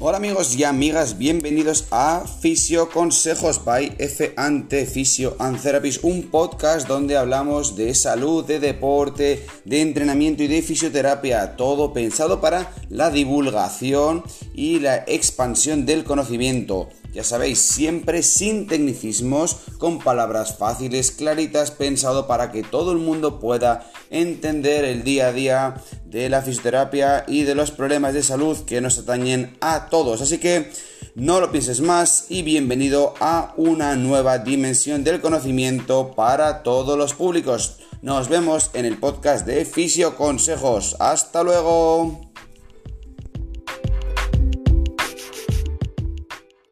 Hola amigos y amigas, bienvenidos a Fisio Consejos by F Ante Fisio and Therapies, un podcast donde hablamos de salud, de deporte, de entrenamiento y de fisioterapia, todo pensado para la divulgación y la expansión del conocimiento. Ya sabéis, siempre sin tecnicismos, con palabras fáciles, claritas, pensado para que todo el mundo pueda entender el día a día de la fisioterapia y de los problemas de salud que nos atañen a todos. Así que no lo pienses más y bienvenido a una nueva dimensión del conocimiento para todos los públicos. Nos vemos en el podcast de Fisio Consejos. Hasta luego.